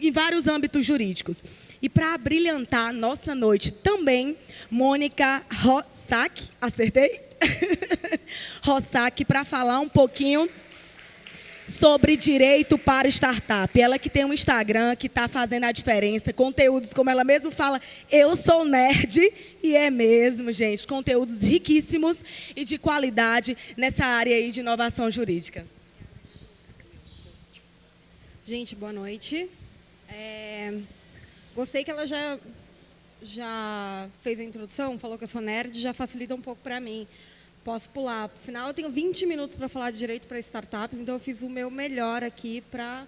em vários âmbitos jurídicos. E para brilhantar nossa noite também, Mônica Rossack, acertei? Rossack, para falar um pouquinho sobre direito para startup. Ela que tem um Instagram que está fazendo a diferença, conteúdos, como ela mesma fala, eu sou nerd, e é mesmo, gente, conteúdos riquíssimos e de qualidade nessa área aí de inovação jurídica. Gente, boa noite. É, gostei que ela já, já fez a introdução, falou que eu sou nerd, já facilita um pouco para mim posso pular. Afinal, eu tenho 20 minutos para falar de direito para startups, então eu fiz o meu melhor aqui para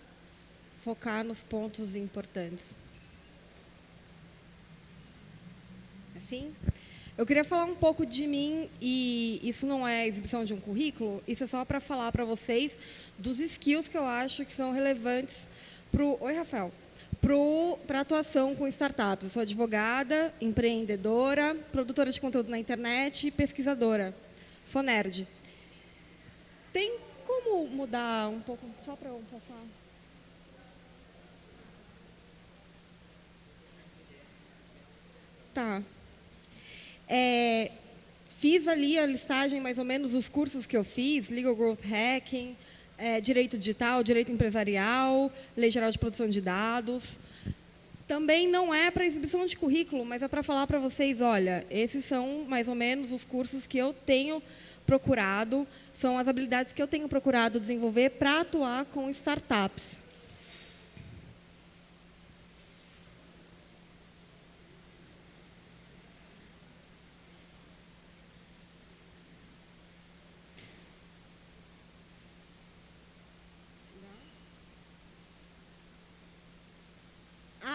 focar nos pontos importantes. Assim? Eu queria falar um pouco de mim, e isso não é exibição de um currículo, isso é só para falar para vocês dos skills que eu acho que são relevantes para o... Oi, Rafael. Para atuação com startups. Eu sou advogada, empreendedora, produtora de conteúdo na internet e pesquisadora. Sou nerd. Tem como mudar um pouco, só para eu passar? Tá. É, fiz ali a listagem, mais ou menos, os cursos que eu fiz, Legal Growth Hacking, é, Direito Digital, Direito Empresarial, Lei Geral de Proteção de Dados. Também não é para exibição de currículo, mas é para falar para vocês, olha, esses são mais ou menos os cursos que eu tenho procurado, são as habilidades que eu tenho procurado desenvolver para atuar com startups.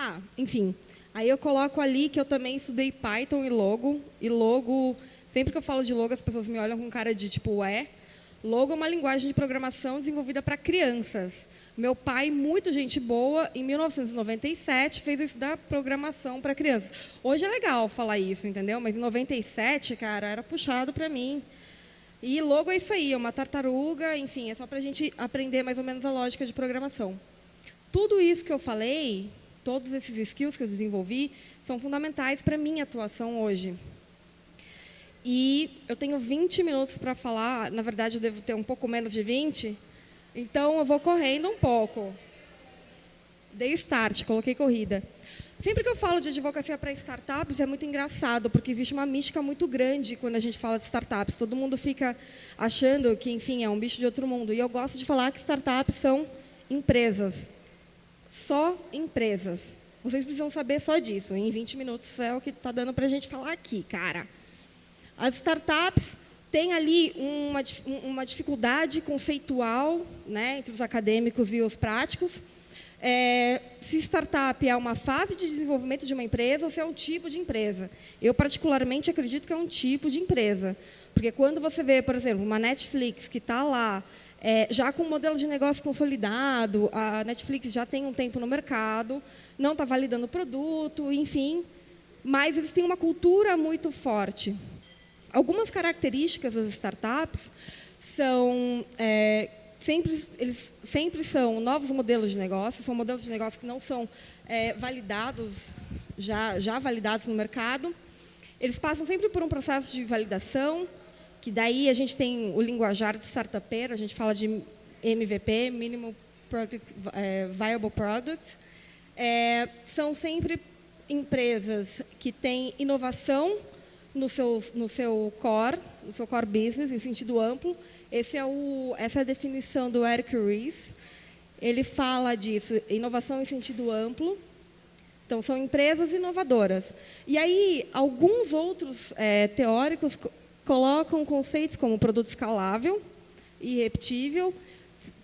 Ah, enfim. Aí eu coloco ali que eu também estudei Python e Logo. E Logo, sempre que eu falo de Logo, as pessoas me olham com cara de tipo, é. Logo é uma linguagem de programação desenvolvida para crianças. Meu pai, muito gente boa, em 1997 fez eu estudar programação para crianças. Hoje é legal falar isso, entendeu? Mas em 97, cara, era puxado para mim. E logo é isso aí, é uma tartaruga, enfim, é só para a gente aprender mais ou menos a lógica de programação. Tudo isso que eu falei todos esses skills que eu desenvolvi são fundamentais para a minha atuação hoje. E eu tenho 20 minutos para falar, na verdade eu devo ter um pouco menos de 20, então eu vou correndo um pouco. Dei start, coloquei corrida. Sempre que eu falo de advocacia para startups, é muito engraçado, porque existe uma mística muito grande quando a gente fala de startups. Todo mundo fica achando que, enfim, é um bicho de outro mundo. E eu gosto de falar que startups são empresas só empresas. Vocês precisam saber só disso. Em 20 minutos é o que está dando para a gente falar aqui, cara. As startups têm ali uma, uma dificuldade conceitual né, entre os acadêmicos e os práticos. É, se startup é uma fase de desenvolvimento de uma empresa ou se é um tipo de empresa. Eu, particularmente, acredito que é um tipo de empresa. Porque quando você vê, por exemplo, uma Netflix que está lá é, já com o modelo de negócio consolidado, a Netflix já tem um tempo no mercado, não está validando o produto, enfim, mas eles têm uma cultura muito forte. Algumas características das startups são é, sempre eles sempre são novos modelos de negócio, são modelos de negócio que não são é, validados já já validados no mercado. Eles passam sempre por um processo de validação, que daí a gente tem o linguajar de startupeiro, a gente fala de MVP, Minimum Product, é, Viable Product. É, são sempre empresas que têm inovação no seu, no seu core, no seu core business, em sentido amplo. Esse é o, essa é a definição do Eric Ries. Ele fala disso, inovação em sentido amplo. Então, são empresas inovadoras. E aí, alguns outros é, teóricos colocam conceitos como produto escalável e repetível.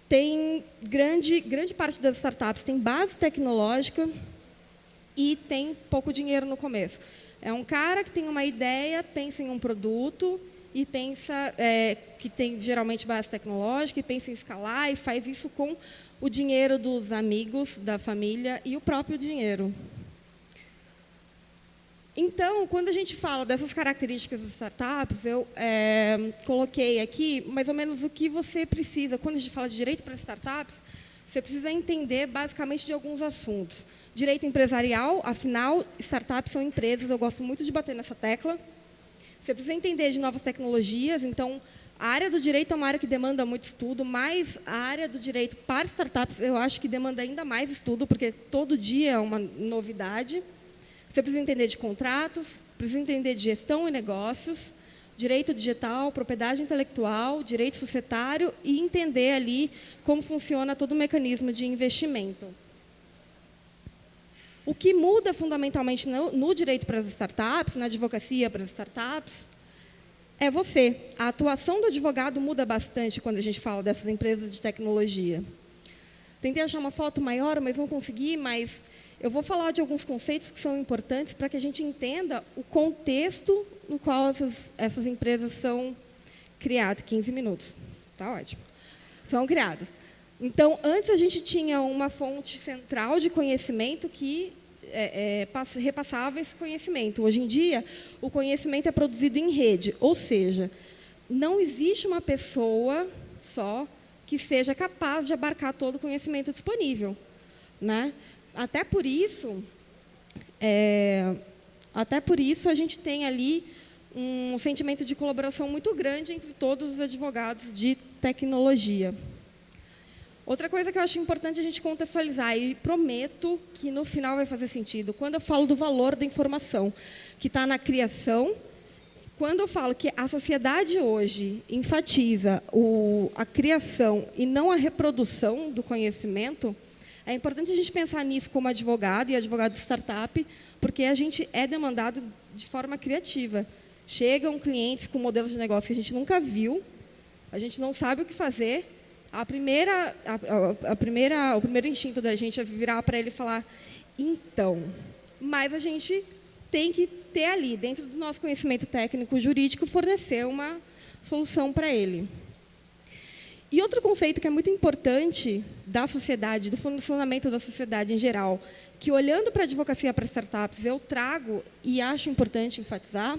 Tem grande, grande parte das startups tem base tecnológica e tem pouco dinheiro no começo. É um cara que tem uma ideia, pensa em um produto e pensa é, que tem geralmente base tecnológica e pensa em escalar e faz isso com o dinheiro dos amigos, da família e o próprio dinheiro. Então, quando a gente fala dessas características das startups, eu é, coloquei aqui mais ou menos o que você precisa. Quando a gente fala de direito para startups, você precisa entender basicamente de alguns assuntos. Direito empresarial, afinal, startups são empresas, eu gosto muito de bater nessa tecla. Você precisa entender de novas tecnologias, então a área do direito é uma área que demanda muito estudo, mas a área do direito para startups eu acho que demanda ainda mais estudo, porque todo dia é uma novidade. Você precisa entender de contratos, precisa entender de gestão e negócios, direito digital, propriedade intelectual, direito societário e entender ali como funciona todo o mecanismo de investimento. O que muda fundamentalmente no, no direito para as startups, na advocacia para as startups, é você. A atuação do advogado muda bastante quando a gente fala dessas empresas de tecnologia. Tentei achar uma foto maior, mas não consegui, mas eu vou falar de alguns conceitos que são importantes para que a gente entenda o contexto no qual essas, essas empresas são criadas. 15 minutos. Está ótimo. São criadas. Então, antes a gente tinha uma fonte central de conhecimento que é, é, repassava esse conhecimento. Hoje em dia, o conhecimento é produzido em rede, ou seja, não existe uma pessoa só que seja capaz de abarcar todo o conhecimento disponível. Né? Até por isso, é, até por isso a gente tem ali um sentimento de colaboração muito grande entre todos os advogados de tecnologia. Outra coisa que eu acho importante a gente contextualizar, e prometo que no final vai fazer sentido, quando eu falo do valor da informação, que está na criação, quando eu falo que a sociedade hoje enfatiza o, a criação e não a reprodução do conhecimento, é importante a gente pensar nisso como advogado e advogado de startup, porque a gente é demandado de forma criativa. Chegam clientes com modelos de negócio que a gente nunca viu, a gente não sabe o que fazer. A primeira, a, a primeira, o primeiro instinto da gente é virar para ele e falar, então. Mas a gente tem que ter ali, dentro do nosso conhecimento técnico jurídico, fornecer uma solução para ele. E outro conceito que é muito importante da sociedade, do funcionamento da sociedade em geral, que olhando para a advocacia para startups eu trago e acho importante enfatizar,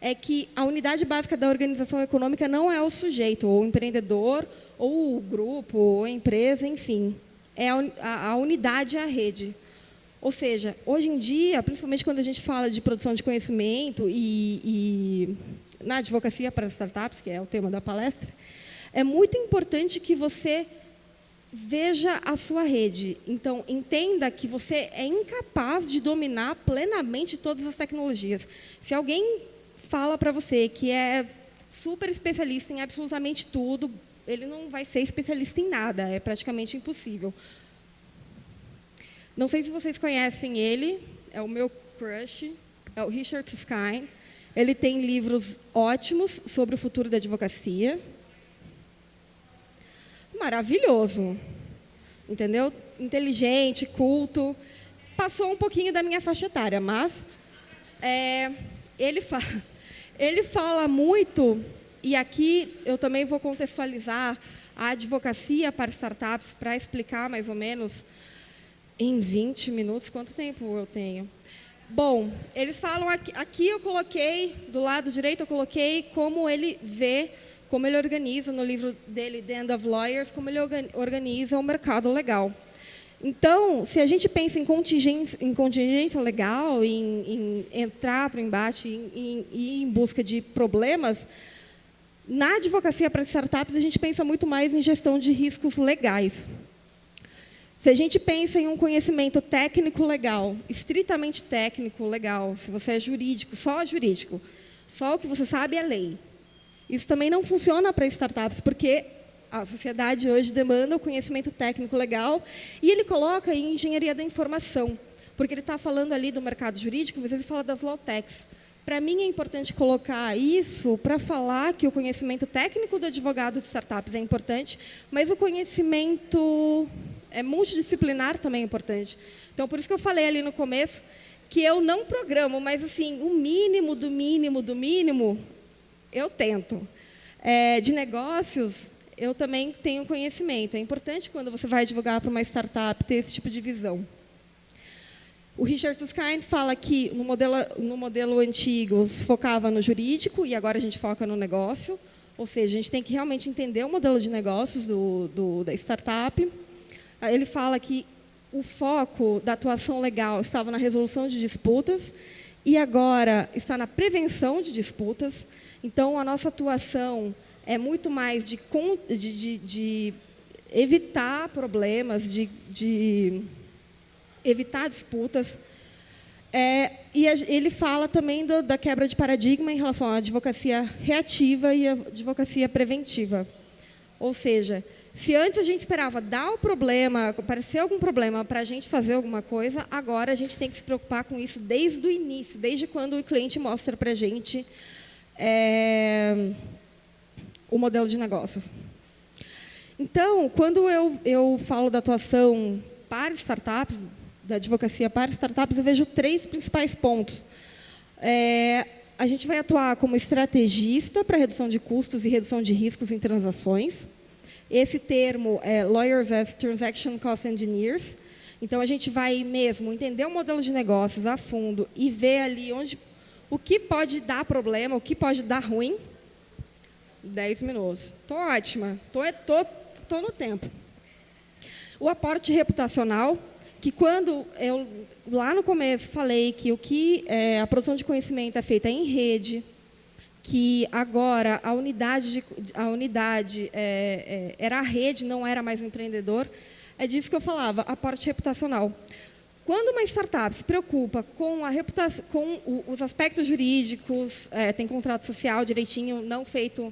é que a unidade básica da organização econômica não é o sujeito, ou o empreendedor, ou o grupo, ou a empresa, enfim. É a, unidade, é a rede. Ou seja, hoje em dia, principalmente quando a gente fala de produção de conhecimento e, e na advocacia para startups, que é o tema da palestra, é muito importante que você veja a sua rede. Então, entenda que você é incapaz de dominar plenamente todas as tecnologias. Se alguém fala para você que é super especialista em absolutamente tudo, ele não vai ser especialista em nada, é praticamente impossível. Não sei se vocês conhecem ele, é o meu crush, é o Richard Skine. Ele tem livros ótimos sobre o futuro da advocacia maravilhoso. Entendeu? Inteligente, culto. Passou um pouquinho da minha faixa etária, mas é, ele, fala, ele fala muito, e aqui eu também vou contextualizar a advocacia para startups para explicar mais ou menos em 20 minutos quanto tempo eu tenho. Bom, eles falam aqui, aqui eu coloquei, do lado direito eu coloquei como ele vê como ele organiza no livro dele, The End of Lawyers, como ele organiza o mercado legal. Então, se a gente pensa em contingência, em contingência legal, em, em entrar para o embate e em, em busca de problemas, na advocacia para startups, a gente pensa muito mais em gestão de riscos legais. Se a gente pensa em um conhecimento técnico legal, estritamente técnico legal, se você é jurídico, só jurídico, só o que você sabe é lei. Isso também não funciona para startups, porque a sociedade hoje demanda o conhecimento técnico legal e ele coloca em engenharia da informação, porque ele está falando ali do mercado jurídico, mas ele fala das law techs. Para mim é importante colocar isso para falar que o conhecimento técnico do advogado de startups é importante, mas o conhecimento é multidisciplinar também é importante. Então, por isso que eu falei ali no começo que eu não programo, mas assim, o mínimo do mínimo do mínimo eu tento. É, de negócios, eu também tenho conhecimento. É importante quando você vai divulgar para uma startup ter esse tipo de visão. O Richard Susskind fala que no modelo, no modelo antigo focava no jurídico e agora a gente foca no negócio. Ou seja, a gente tem que realmente entender o modelo de negócios do, do, da startup. ele fala que o foco da atuação legal estava na resolução de disputas e agora está na prevenção de disputas. Então, a nossa atuação é muito mais de, de, de, de evitar problemas, de evitar disputas. É, e a, ele fala também do, da quebra de paradigma em relação à advocacia reativa e à advocacia preventiva. Ou seja, se antes a gente esperava dar o problema, aparecer algum problema para a gente fazer alguma coisa, agora a gente tem que se preocupar com isso desde o início, desde quando o cliente mostra para a gente é, o modelo de negócios. Então, quando eu, eu falo da atuação para startups, da advocacia para startups, eu vejo três principais pontos. É, a gente vai atuar como estrategista para redução de custos e redução de riscos em transações. Esse termo é Lawyers as Transaction Cost Engineers. Então, a gente vai mesmo entender o modelo de negócios a fundo e ver ali onde, o que pode dar problema, o que pode dar ruim. Dez minutos. Estou ótima. Estou tô, tô no tempo. O aporte reputacional, que quando eu, lá no começo, falei que o que é, a produção de conhecimento é feita em rede, que agora a unidade, de, a unidade é, é, era a rede, não era mais o empreendedor, é disso que eu falava, aporte reputacional. Quando uma startup se preocupa com, a reputação, com os aspectos jurídicos, é, tem contrato social direitinho, não feito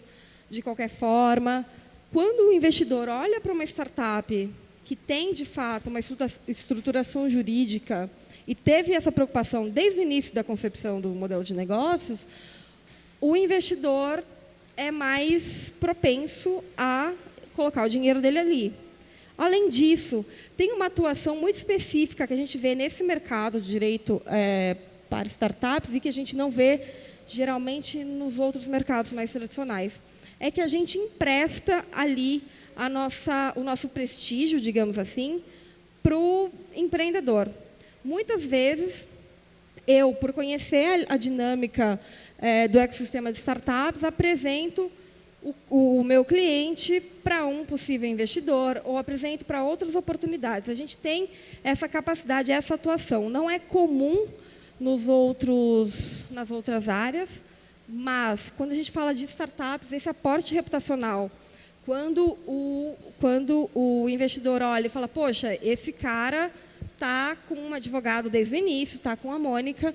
de qualquer forma, quando o investidor olha para uma startup que tem, de fato, uma estruturação jurídica e teve essa preocupação desde o início da concepção do modelo de negócios, o investidor é mais propenso a colocar o dinheiro dele ali. Além disso, tem uma atuação muito específica que a gente vê nesse mercado de direito é, para startups e que a gente não vê geralmente nos outros mercados mais tradicionais. É que a gente empresta ali a nossa, o nosso prestígio, digamos assim, para o empreendedor. Muitas vezes, eu, por conhecer a, dinâmica é, do ecossistema de startups, apresento o, o meu cliente para um possível investidor ou apresento para outras oportunidades. A gente tem essa capacidade, essa atuação. Não é comum nos outros, nas outras áreas, mas quando a gente fala de startups, esse aporte reputacional, quando o, quando o investidor olha e fala, poxa, esse cara está com um advogado desde o início, está com a Mônica,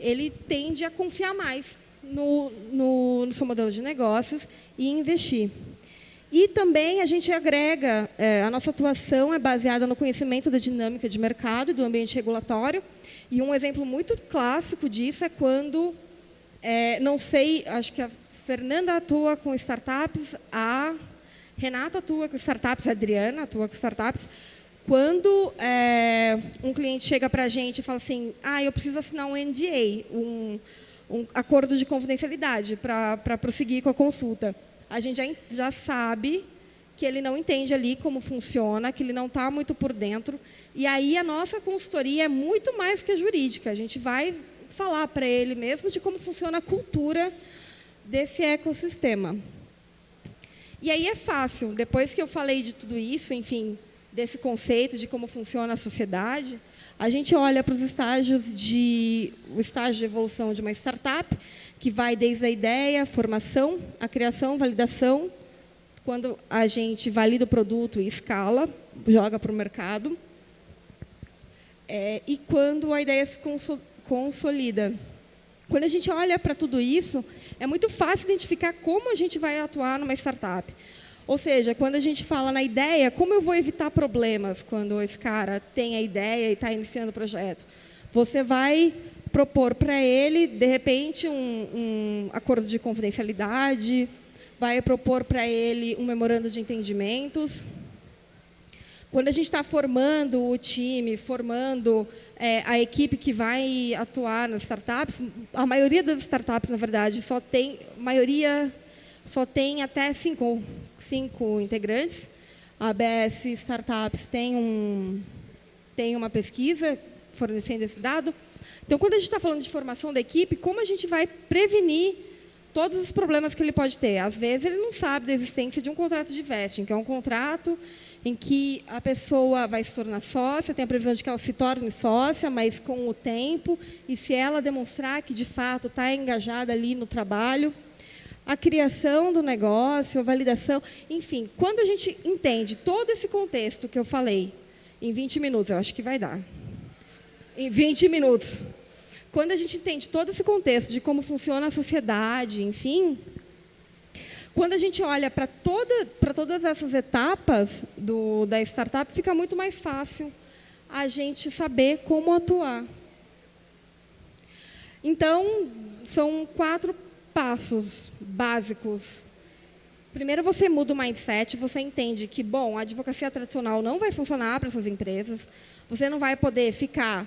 ele tende a confiar mais no, no, no seu modelo de negócios e investir. E também a gente agrega, é, a nossa atuação é baseada no conhecimento da dinâmica de mercado e do ambiente regulatório. E um exemplo muito clássico disso é quando, é, não sei, acho que a Fernanda atua com startups, a Renata atua com startups, Adriana atua com startups. Quando é, um cliente chega para a gente e fala assim, ah, eu preciso assinar um NDA, um, um acordo de confidencialidade para prosseguir com a consulta. A gente já, já sabe que ele não entende ali como funciona, que ele não está muito por dentro. E aí a nossa consultoria é muito mais que a jurídica. A gente vai falar para ele mesmo de como funciona a cultura desse ecossistema. E aí é fácil, depois que eu falei de tudo isso, enfim, desse conceito de como funciona a sociedade, a gente olha para os estágios de o estágio de evolução de uma startup, que vai desde a ideia, a formação, a criação, validação, quando a gente valida o produto e escala, joga para o mercado, é, e quando a ideia se consolida. Quando a gente olha para tudo isso, é muito fácil identificar como a gente vai atuar numa startup. Ou seja, quando a gente fala na ideia, como eu vou evitar problemas quando esse cara tem a ideia e está iniciando o projeto? Você vai propor para ele, de repente, um, um, acordo de confidencialidade, vai propor para ele um memorando de entendimentos. Quando a gente está formando o time, formando é, a equipe que vai atuar nas startups, a maioria das startups, na verdade, só tem, maioria só tem até cinco, cinco integrantes. A ABS Startups tem, um, tem uma pesquisa fornecendo esse dado. Então, quando a gente está falando de formação da equipe, como a gente vai prevenir todos os problemas que ele pode ter? Às vezes, ele não sabe da existência de um contrato de vesting, que é um contrato em que a pessoa vai se tornar sócia, tem a previsão de que ela se torne sócia, mas com o tempo, e se ela demonstrar que de fato está engajada ali no trabalho, a criação do negócio, a validação, enfim, quando a gente entende todo esse contexto que eu falei, em 20 minutos, eu acho que vai dar. Em 20 minutos. Quando a gente entende todo esse contexto de como funciona a sociedade, enfim, quando a gente olha para toda, todas essas etapas do, da startup, fica muito mais fácil a gente saber como atuar. Então, são quatro passos básicos. Primeiro, você muda o mindset, você entende que, bom, a advocacia tradicional não vai funcionar para essas empresas, você não vai poder ficar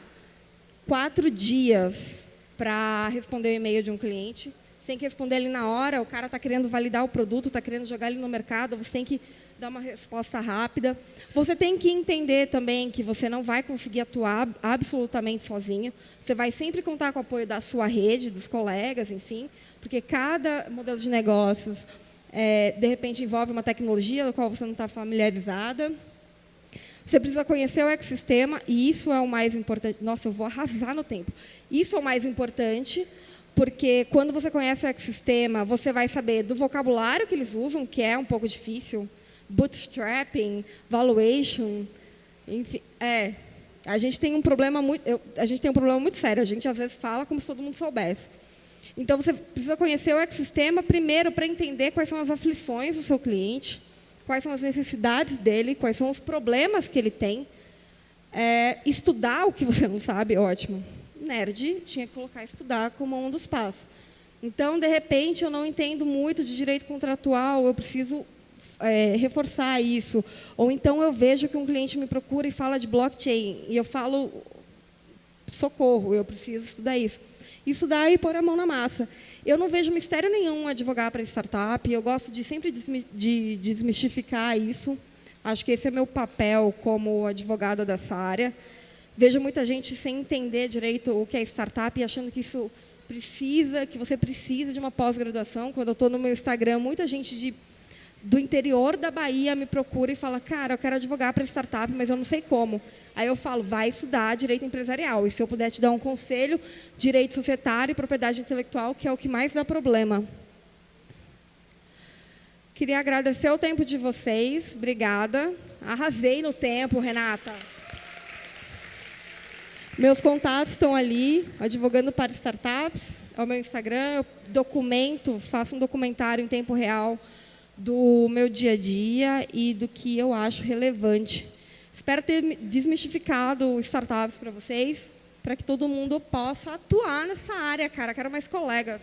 quatro dias para responder o e-mail de um cliente, tem que responder ali na hora, o cara está querendo validar o produto, está querendo jogar ele no mercado, você tem que dar uma resposta rápida. Você tem que entender também que você não vai conseguir atuar absolutamente sozinho. Você vai sempre contar com o apoio da sua rede, dos colegas, enfim, porque cada modelo de negócios, é, de repente, envolve uma tecnologia da qual você não está familiarizada. Você precisa conhecer o ecossistema, e isso é o mais importante. Nossa, eu vou arrasar no tempo. Isso é o mais importante, porque quando você conhece o ecossistema, você vai saber do vocabulário que eles usam, que é um pouco difícil, bootstrapping, valuation, enfim, é. A gente tem um problema muito, eu, a gente tem um problema muito sério. A gente às vezes fala como se todo mundo soubesse. Então você precisa conhecer o ecossistema primeiro para entender quais são as aflições do seu cliente, quais são as necessidades dele, quais são os problemas que ele tem. É, estudar o que você não sabe, ótimo nerd tinha que colocar estudar como um dos passos. Então, de repente, eu não entendo muito de direito contratual, eu preciso é, reforçar isso. Ou então eu vejo que um cliente me procura e fala de blockchain, e eu falo, socorro, eu preciso estudar isso. Estudar e pôr a mão na massa. Eu não vejo mistério nenhum advogar para startup, eu gosto de sempre de desmistificar isso. Acho que esse é meu papel como advogada dessa área. Vejo muita gente sem entender direito o que é startup e achando que isso precisa, que você precisa de uma pós-graduação. Quando eu estou no meu Instagram, muita gente de, do interior da Bahia me procura e fala, cara, eu quero advogar para startup, mas eu não sei como. Aí eu falo, vai estudar direito empresarial. E se eu puder te dar um conselho, direito societário e propriedade intelectual, que é o que mais dá problema. Queria agradecer o tempo de vocês. Obrigada. Arrasei no tempo, Renata. Meus contatos estão ali, advogando para startups, é o meu Instagram, eu documento, faço um documentário em tempo real do meu dia a dia e do que eu acho relevante. Espero ter desmistificado startups para vocês, para que todo mundo possa atuar nessa área, cara. Quero mais colegas.